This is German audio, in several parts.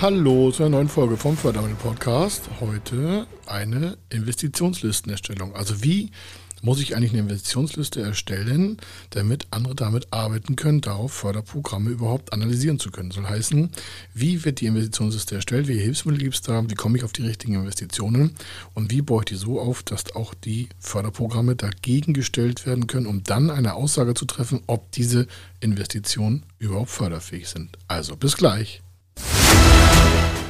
Hallo zu einer neuen Folge vom Fördermittel Podcast. Heute eine Investitionslistenerstellung. Also wie muss ich eigentlich eine Investitionsliste erstellen, damit andere damit arbeiten können, darauf Förderprogramme überhaupt analysieren zu können. Soll heißen, wie wird die Investitionsliste erstellt, welche Hilfsmittel gibt es da, wie komme ich auf die richtigen Investitionen und wie baue ich die so auf, dass auch die Förderprogramme dagegen gestellt werden können, um dann eine Aussage zu treffen, ob diese Investitionen überhaupt förderfähig sind. Also bis gleich.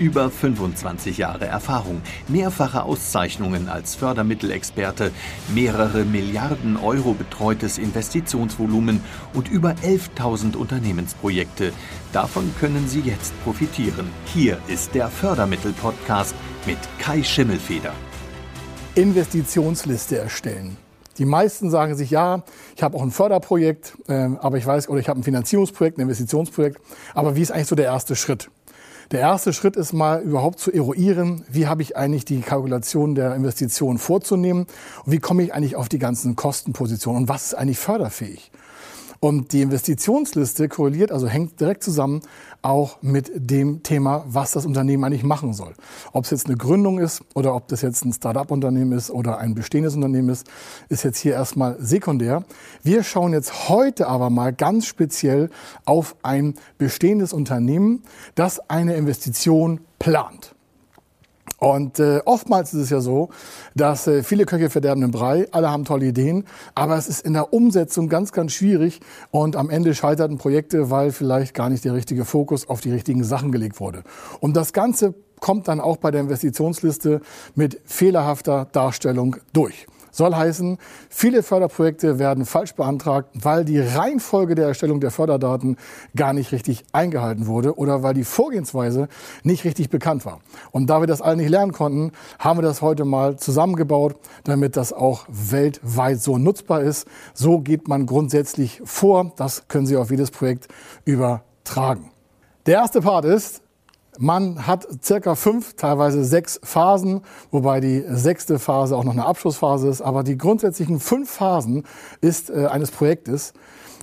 Über 25 Jahre Erfahrung, mehrfache Auszeichnungen als Fördermittelexperte, mehrere Milliarden Euro betreutes Investitionsvolumen und über 11.000 Unternehmensprojekte. Davon können Sie jetzt profitieren. Hier ist der Fördermittel-Podcast mit Kai Schimmelfeder. Investitionsliste erstellen. Die meisten sagen sich, ja, ich habe auch ein Förderprojekt, äh, aber ich weiß, oder ich habe ein Finanzierungsprojekt, ein Investitionsprojekt. Aber wie ist eigentlich so der erste Schritt? Der erste Schritt ist mal überhaupt zu eruieren, wie habe ich eigentlich die Kalkulation der Investition vorzunehmen und wie komme ich eigentlich auf die ganzen Kostenpositionen und was ist eigentlich förderfähig. Und die Investitionsliste korreliert, also hängt direkt zusammen auch mit dem Thema, was das Unternehmen eigentlich machen soll. Ob es jetzt eine Gründung ist oder ob das jetzt ein Start-up-Unternehmen ist oder ein bestehendes Unternehmen ist, ist jetzt hier erstmal sekundär. Wir schauen jetzt heute aber mal ganz speziell auf ein bestehendes Unternehmen, das eine Investition plant. Und äh, oftmals ist es ja so, dass äh, viele Köche verderben den Brei, alle haben tolle Ideen, aber es ist in der Umsetzung ganz, ganz schwierig und am Ende scheiterten Projekte, weil vielleicht gar nicht der richtige Fokus auf die richtigen Sachen gelegt wurde. Und das Ganze kommt dann auch bei der Investitionsliste mit fehlerhafter Darstellung durch. Soll heißen, viele Förderprojekte werden falsch beantragt, weil die Reihenfolge der Erstellung der Förderdaten gar nicht richtig eingehalten wurde oder weil die Vorgehensweise nicht richtig bekannt war. Und da wir das alle nicht lernen konnten, haben wir das heute mal zusammengebaut, damit das auch weltweit so nutzbar ist. So geht man grundsätzlich vor. Das können Sie auf jedes Projekt übertragen. Der erste Part ist, man hat circa fünf, teilweise sechs Phasen, wobei die sechste Phase auch noch eine Abschlussphase ist. Aber die grundsätzlichen fünf Phasen ist äh, eines Projektes,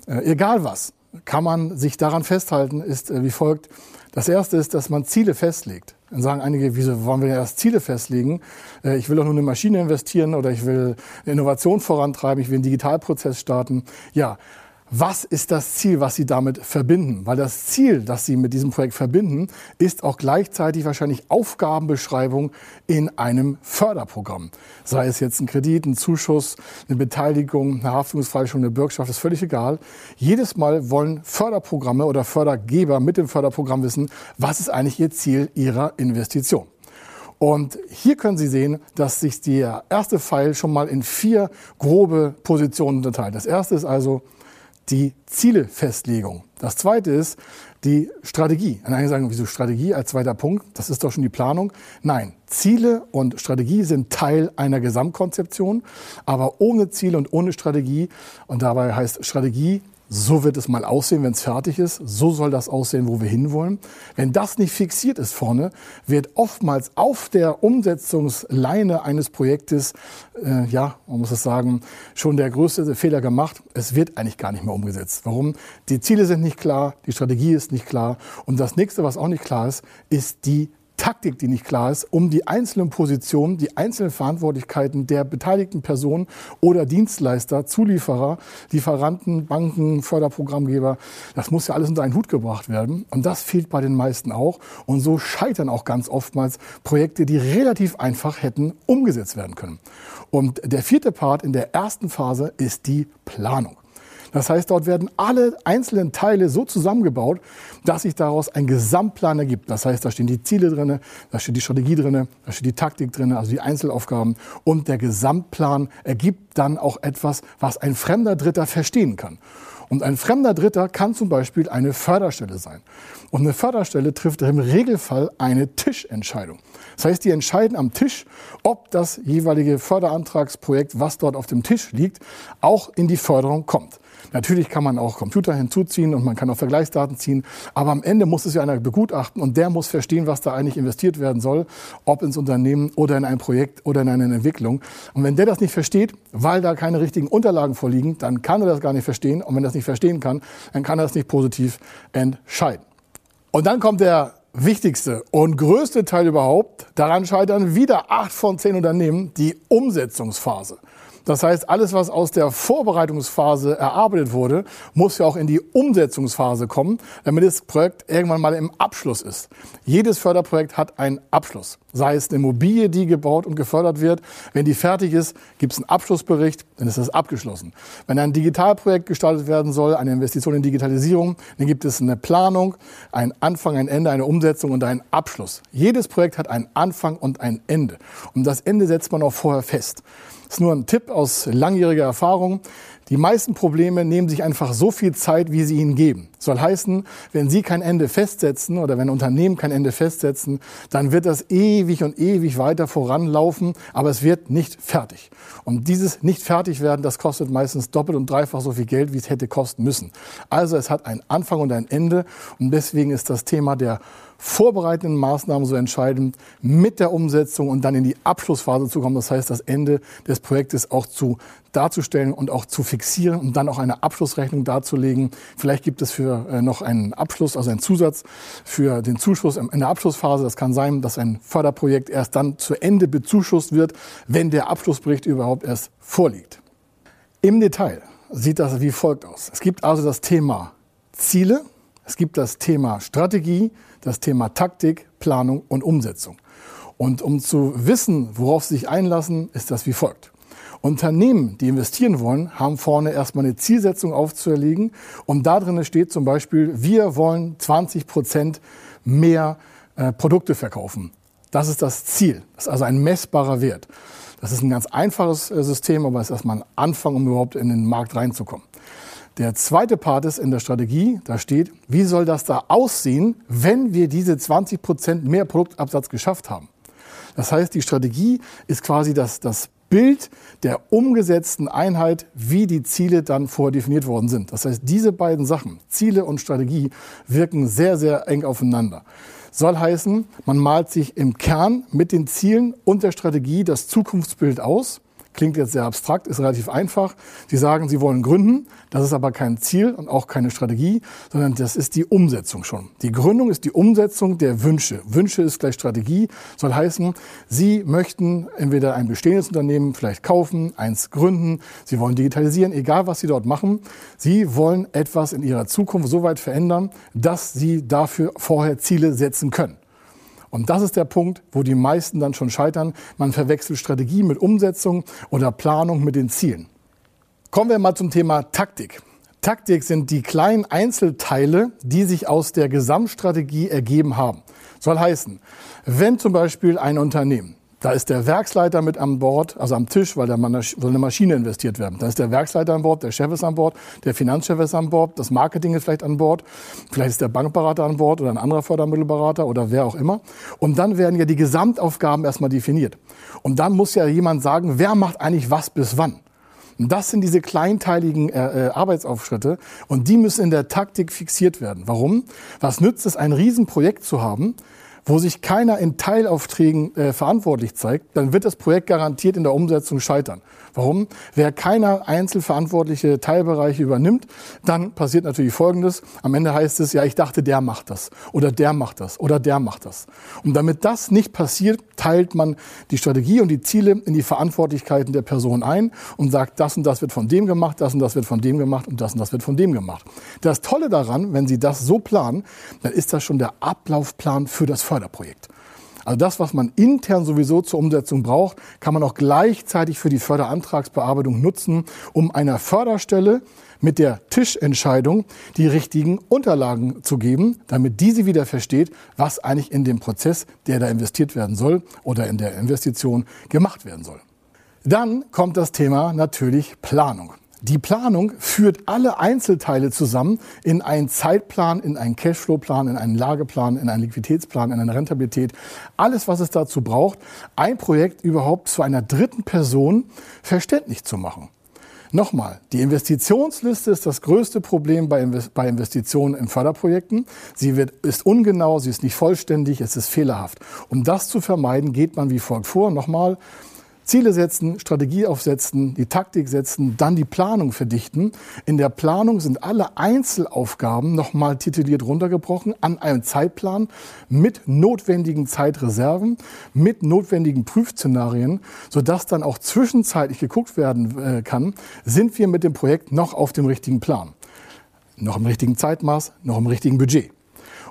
äh, egal was, kann man sich daran festhalten, ist äh, wie folgt. Das erste ist, dass man Ziele festlegt. Dann sagen einige, wieso wollen wir erst Ziele festlegen? Äh, ich will doch nur eine Maschine investieren oder ich will Innovation vorantreiben, ich will einen Digitalprozess starten. Ja, was ist das Ziel, was Sie damit verbinden? Weil das Ziel, das Sie mit diesem Projekt verbinden, ist auch gleichzeitig wahrscheinlich Aufgabenbeschreibung in einem Förderprogramm. Sei es jetzt ein Kredit, ein Zuschuss, eine Beteiligung, eine Haftungsfreistellung, eine Bürgschaft, ist völlig egal. Jedes Mal wollen Förderprogramme oder Fördergeber mit dem Förderprogramm wissen, was ist eigentlich ihr Ziel ihrer Investition. Und hier können Sie sehen, dass sich der erste Pfeil schon mal in vier grobe Positionen unterteilt. Das erste ist also die Zielefestlegung. Das zweite ist die Strategie. Und einige sagen, wieso Strategie als zweiter Punkt? Das ist doch schon die Planung. Nein, Ziele und Strategie sind Teil einer Gesamtkonzeption, aber ohne Ziele und ohne Strategie, und dabei heißt Strategie so wird es mal aussehen, wenn es fertig ist. So soll das aussehen, wo wir hinwollen. Wenn das nicht fixiert ist vorne, wird oftmals auf der Umsetzungsleine eines Projektes, äh, ja, man muss es sagen, schon der größte Fehler gemacht. Es wird eigentlich gar nicht mehr umgesetzt. Warum? Die Ziele sind nicht klar, die Strategie ist nicht klar. Und das nächste, was auch nicht klar ist, ist die Taktik, die nicht klar ist, um die einzelnen Positionen, die einzelnen Verantwortlichkeiten der beteiligten Personen oder Dienstleister, Zulieferer, Lieferanten, Banken, Förderprogrammgeber, das muss ja alles unter einen Hut gebracht werden. Und das fehlt bei den meisten auch. Und so scheitern auch ganz oftmals Projekte, die relativ einfach hätten umgesetzt werden können. Und der vierte Part in der ersten Phase ist die Planung. Das heißt, dort werden alle einzelnen Teile so zusammengebaut, dass sich daraus ein Gesamtplan ergibt. Das heißt, da stehen die Ziele drin, da steht die Strategie drin, da steht die Taktik drin, also die Einzelaufgaben. Und der Gesamtplan ergibt dann auch etwas, was ein fremder Dritter verstehen kann. Und ein fremder Dritter kann zum Beispiel eine Förderstelle sein. Und eine Förderstelle trifft im Regelfall eine Tischentscheidung. Das heißt, die entscheiden am Tisch, ob das jeweilige Förderantragsprojekt, was dort auf dem Tisch liegt, auch in die Förderung kommt. Natürlich kann man auch Computer hinzuziehen und man kann auch Vergleichsdaten ziehen, aber am Ende muss es ja einer begutachten und der muss verstehen, was da eigentlich investiert werden soll, ob ins Unternehmen oder in ein Projekt oder in eine Entwicklung. Und wenn der das nicht versteht, weil da keine richtigen Unterlagen vorliegen, dann kann er das gar nicht verstehen und wenn er das nicht verstehen kann, dann kann er das nicht positiv entscheiden. Und dann kommt der wichtigste und größte Teil überhaupt. Daran scheitern wieder acht von zehn Unternehmen die Umsetzungsphase. Das heißt, alles, was aus der Vorbereitungsphase erarbeitet wurde, muss ja auch in die Umsetzungsphase kommen, damit das Projekt irgendwann mal im Abschluss ist. Jedes Förderprojekt hat einen Abschluss. Sei es eine Immobilie, die gebaut und gefördert wird. Wenn die fertig ist, gibt es einen Abschlussbericht, dann ist das abgeschlossen. Wenn ein Digitalprojekt gestaltet werden soll, eine Investition in Digitalisierung, dann gibt es eine Planung, einen Anfang, ein Ende, eine Umsetzung und einen Abschluss. Jedes Projekt hat einen Anfang und ein Ende. Und das Ende setzt man auch vorher fest. Das ist nur ein Tipp aus langjähriger Erfahrung. Die meisten Probleme nehmen sich einfach so viel Zeit, wie sie ihnen geben. Soll heißen, wenn Sie kein Ende festsetzen oder wenn Unternehmen kein Ende festsetzen, dann wird das ewig und ewig weiter voranlaufen, aber es wird nicht fertig. Und dieses nicht fertig werden, das kostet meistens doppelt und dreifach so viel Geld, wie es hätte kosten müssen. Also es hat einen Anfang und ein Ende und deswegen ist das Thema der vorbereitenden Maßnahmen so entscheidend, mit der Umsetzung und dann in die Abschlussphase zu kommen. Das heißt, das Ende des Projektes auch zu darzustellen und auch zu fixieren und dann auch eine Abschlussrechnung darzulegen. Vielleicht gibt es für äh, noch einen Abschluss, also einen Zusatz für den Zuschuss in der Abschlussphase. Das kann sein, dass ein Förderprojekt erst dann zu Ende bezuschusst wird, wenn der Abschlussbericht überhaupt erst vorliegt. Im Detail sieht das wie folgt aus. Es gibt also das Thema Ziele, es gibt das Thema Strategie, das Thema Taktik, Planung und Umsetzung. Und um zu wissen, worauf sie sich einlassen, ist das wie folgt. Unternehmen, die investieren wollen, haben vorne erstmal eine Zielsetzung aufzuerlegen. Und da drin steht zum Beispiel, wir wollen 20 Prozent mehr äh, Produkte verkaufen. Das ist das Ziel. Das ist also ein messbarer Wert. Das ist ein ganz einfaches äh, System, aber es ist erstmal ein Anfang, um überhaupt in den Markt reinzukommen. Der zweite Part ist in der Strategie, da steht, wie soll das da aussehen, wenn wir diese 20 Prozent mehr Produktabsatz geschafft haben? Das heißt, die Strategie ist quasi das, das Bild der umgesetzten Einheit, wie die Ziele dann vordefiniert worden sind. Das heißt, diese beiden Sachen, Ziele und Strategie, wirken sehr, sehr eng aufeinander. Soll heißen, man malt sich im Kern mit den Zielen und der Strategie das Zukunftsbild aus Klingt jetzt sehr abstrakt, ist relativ einfach. Sie sagen, Sie wollen gründen. Das ist aber kein Ziel und auch keine Strategie, sondern das ist die Umsetzung schon. Die Gründung ist die Umsetzung der Wünsche. Wünsche ist gleich Strategie. Soll heißen, Sie möchten entweder ein bestehendes Unternehmen vielleicht kaufen, eins gründen. Sie wollen digitalisieren, egal was Sie dort machen. Sie wollen etwas in Ihrer Zukunft so weit verändern, dass Sie dafür vorher Ziele setzen können. Und das ist der Punkt, wo die meisten dann schon scheitern. Man verwechselt Strategie mit Umsetzung oder Planung mit den Zielen. Kommen wir mal zum Thema Taktik. Taktik sind die kleinen Einzelteile, die sich aus der Gesamtstrategie ergeben haben. Soll heißen, wenn zum Beispiel ein Unternehmen da ist der Werksleiter mit an Bord, also am Tisch, weil da soll eine Maschine investiert werden. Da ist der Werksleiter an Bord, der Chef ist an Bord, der Finanzchef ist an Bord, das Marketing ist vielleicht an Bord, vielleicht ist der Bankberater an Bord oder ein anderer Fördermittelberater oder wer auch immer. Und dann werden ja die Gesamtaufgaben erstmal definiert. Und dann muss ja jemand sagen, wer macht eigentlich was bis wann. Und das sind diese kleinteiligen äh, äh Arbeitsaufschritte und die müssen in der Taktik fixiert werden. Warum? Was nützt es, ein Riesenprojekt zu haben, wo sich keiner in Teilaufträgen äh, verantwortlich zeigt, dann wird das Projekt garantiert in der Umsetzung scheitern. Warum? Wer keiner einzelverantwortliche Teilbereiche übernimmt, dann passiert natürlich Folgendes. Am Ende heißt es, ja, ich dachte, der macht das oder der macht das oder der macht das. Und damit das nicht passiert, teilt man die Strategie und die Ziele in die Verantwortlichkeiten der Person ein und sagt, das und das wird von dem gemacht, das und das wird von dem gemacht und das und das wird von dem gemacht. Das Tolle daran, wenn Sie das so planen, dann ist das schon der Ablaufplan für das Förderprojekt. Also das, was man intern sowieso zur Umsetzung braucht, kann man auch gleichzeitig für die Förderantragsbearbeitung nutzen, um einer Förderstelle mit der Tischentscheidung die richtigen Unterlagen zu geben, damit diese wieder versteht, was eigentlich in dem Prozess, der da investiert werden soll oder in der Investition gemacht werden soll. Dann kommt das Thema natürlich Planung. Die Planung führt alle Einzelteile zusammen in einen Zeitplan, in einen Cashflowplan, in einen Lageplan, in einen Liquiditätsplan, in eine Rentabilität. Alles, was es dazu braucht, ein Projekt überhaupt zu einer dritten Person verständlich zu machen. Nochmal, die Investitionsliste ist das größte Problem bei, Investitionen in Förderprojekten. Sie wird, ist ungenau, sie ist nicht vollständig, es ist fehlerhaft. Um das zu vermeiden, geht man wie folgt vor. Nochmal, Ziele setzen, Strategie aufsetzen, die Taktik setzen, dann die Planung verdichten. In der Planung sind alle Einzelaufgaben nochmal tituliert runtergebrochen an einem Zeitplan mit notwendigen Zeitreserven, mit notwendigen Prüfszenarien, sodass dann auch zwischenzeitlich geguckt werden äh, kann, sind wir mit dem Projekt noch auf dem richtigen Plan, noch im richtigen Zeitmaß, noch im richtigen Budget.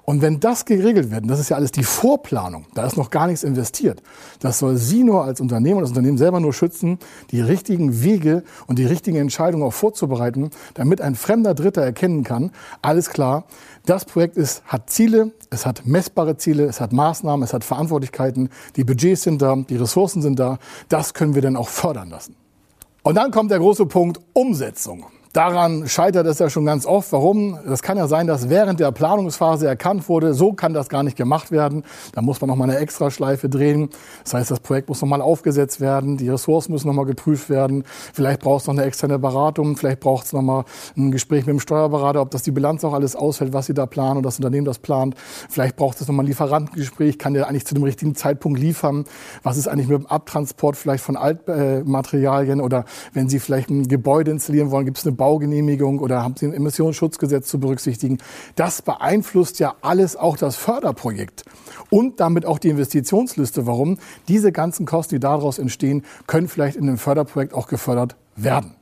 Und wenn das geregelt wird, und das ist ja alles die Vorplanung, da ist noch gar nichts investiert, das soll Sie nur als Unternehmen und das Unternehmen selber nur schützen, die richtigen Wege und die richtigen Entscheidungen auch vorzubereiten, damit ein fremder Dritter erkennen kann, alles klar, das Projekt ist, hat Ziele, es hat messbare Ziele, es hat Maßnahmen, es hat Verantwortlichkeiten, die Budgets sind da, die Ressourcen sind da, das können wir dann auch fördern lassen. Und dann kommt der große Punkt Umsetzung. Daran scheitert es ja schon ganz oft. Warum? Das kann ja sein, dass während der Planungsphase erkannt wurde, so kann das gar nicht gemacht werden. Da muss man noch mal eine Extraschleife drehen. Das heißt, das Projekt muss noch mal aufgesetzt werden, die Ressourcen müssen noch mal geprüft werden. Vielleicht braucht es noch eine externe Beratung, vielleicht braucht es noch mal ein Gespräch mit dem Steuerberater, ob das die Bilanz auch alles ausfällt, was Sie da planen und das Unternehmen das plant. Vielleicht braucht es noch mal ein Lieferantengespräch, kann der eigentlich zu dem richtigen Zeitpunkt liefern? Was ist eigentlich mit dem Abtransport vielleicht von Altmaterialien oder wenn Sie vielleicht ein Gebäude installieren wollen, gibt es eine Baugenehmigung oder haben Sie ein Emissionsschutzgesetz zu berücksichtigen. Das beeinflusst ja alles auch das Förderprojekt und damit auch die Investitionsliste. Warum? Diese ganzen Kosten, die daraus entstehen, können vielleicht in einem Förderprojekt auch gefördert werden.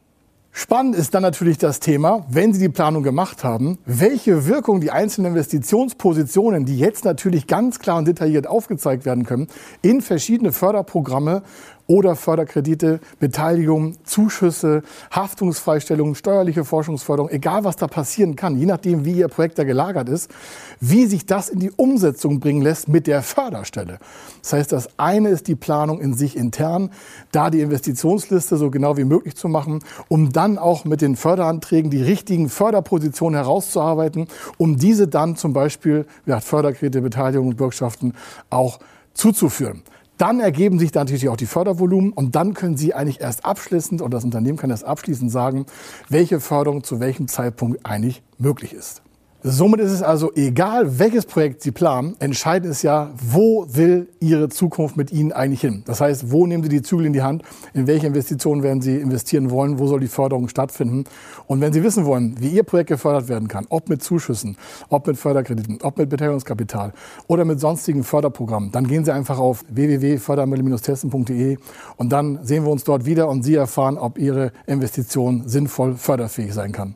Spannend ist dann natürlich das Thema, wenn Sie die Planung gemacht haben, welche Wirkung die einzelnen Investitionspositionen, die jetzt natürlich ganz klar und detailliert aufgezeigt werden können, in verschiedene Förderprogramme oder Förderkredite, Beteiligung, Zuschüsse, Haftungsfreistellung, steuerliche Forschungsförderung, egal was da passieren kann, je nachdem, wie Ihr Projekt da gelagert ist, wie sich das in die Umsetzung bringen lässt mit der Förderstelle. Das heißt, das eine ist die Planung in sich intern, da die Investitionsliste so genau wie möglich zu machen, um dann auch mit den Förderanträgen die richtigen Förderpositionen herauszuarbeiten, um diese dann zum Beispiel ja, Förderkredite, Beteiligung und Bürgschaften auch zuzuführen. Dann ergeben sich natürlich auch die Fördervolumen und dann können Sie eigentlich erst abschließend oder das Unternehmen kann erst abschließend sagen, welche Förderung zu welchem Zeitpunkt eigentlich möglich ist. Somit ist es also egal, welches Projekt Sie planen. Entscheidend ist ja, wo will Ihre Zukunft mit Ihnen eigentlich hin? Das heißt, wo nehmen Sie die Zügel in die Hand? In welche Investitionen werden Sie investieren wollen? Wo soll die Förderung stattfinden? Und wenn Sie wissen wollen, wie Ihr Projekt gefördert werden kann, ob mit Zuschüssen, ob mit Förderkrediten, ob mit Beteiligungskapital oder mit sonstigen Förderprogrammen, dann gehen Sie einfach auf www.fördermittel-testen.de und dann sehen wir uns dort wieder und Sie erfahren, ob Ihre Investition sinnvoll förderfähig sein kann.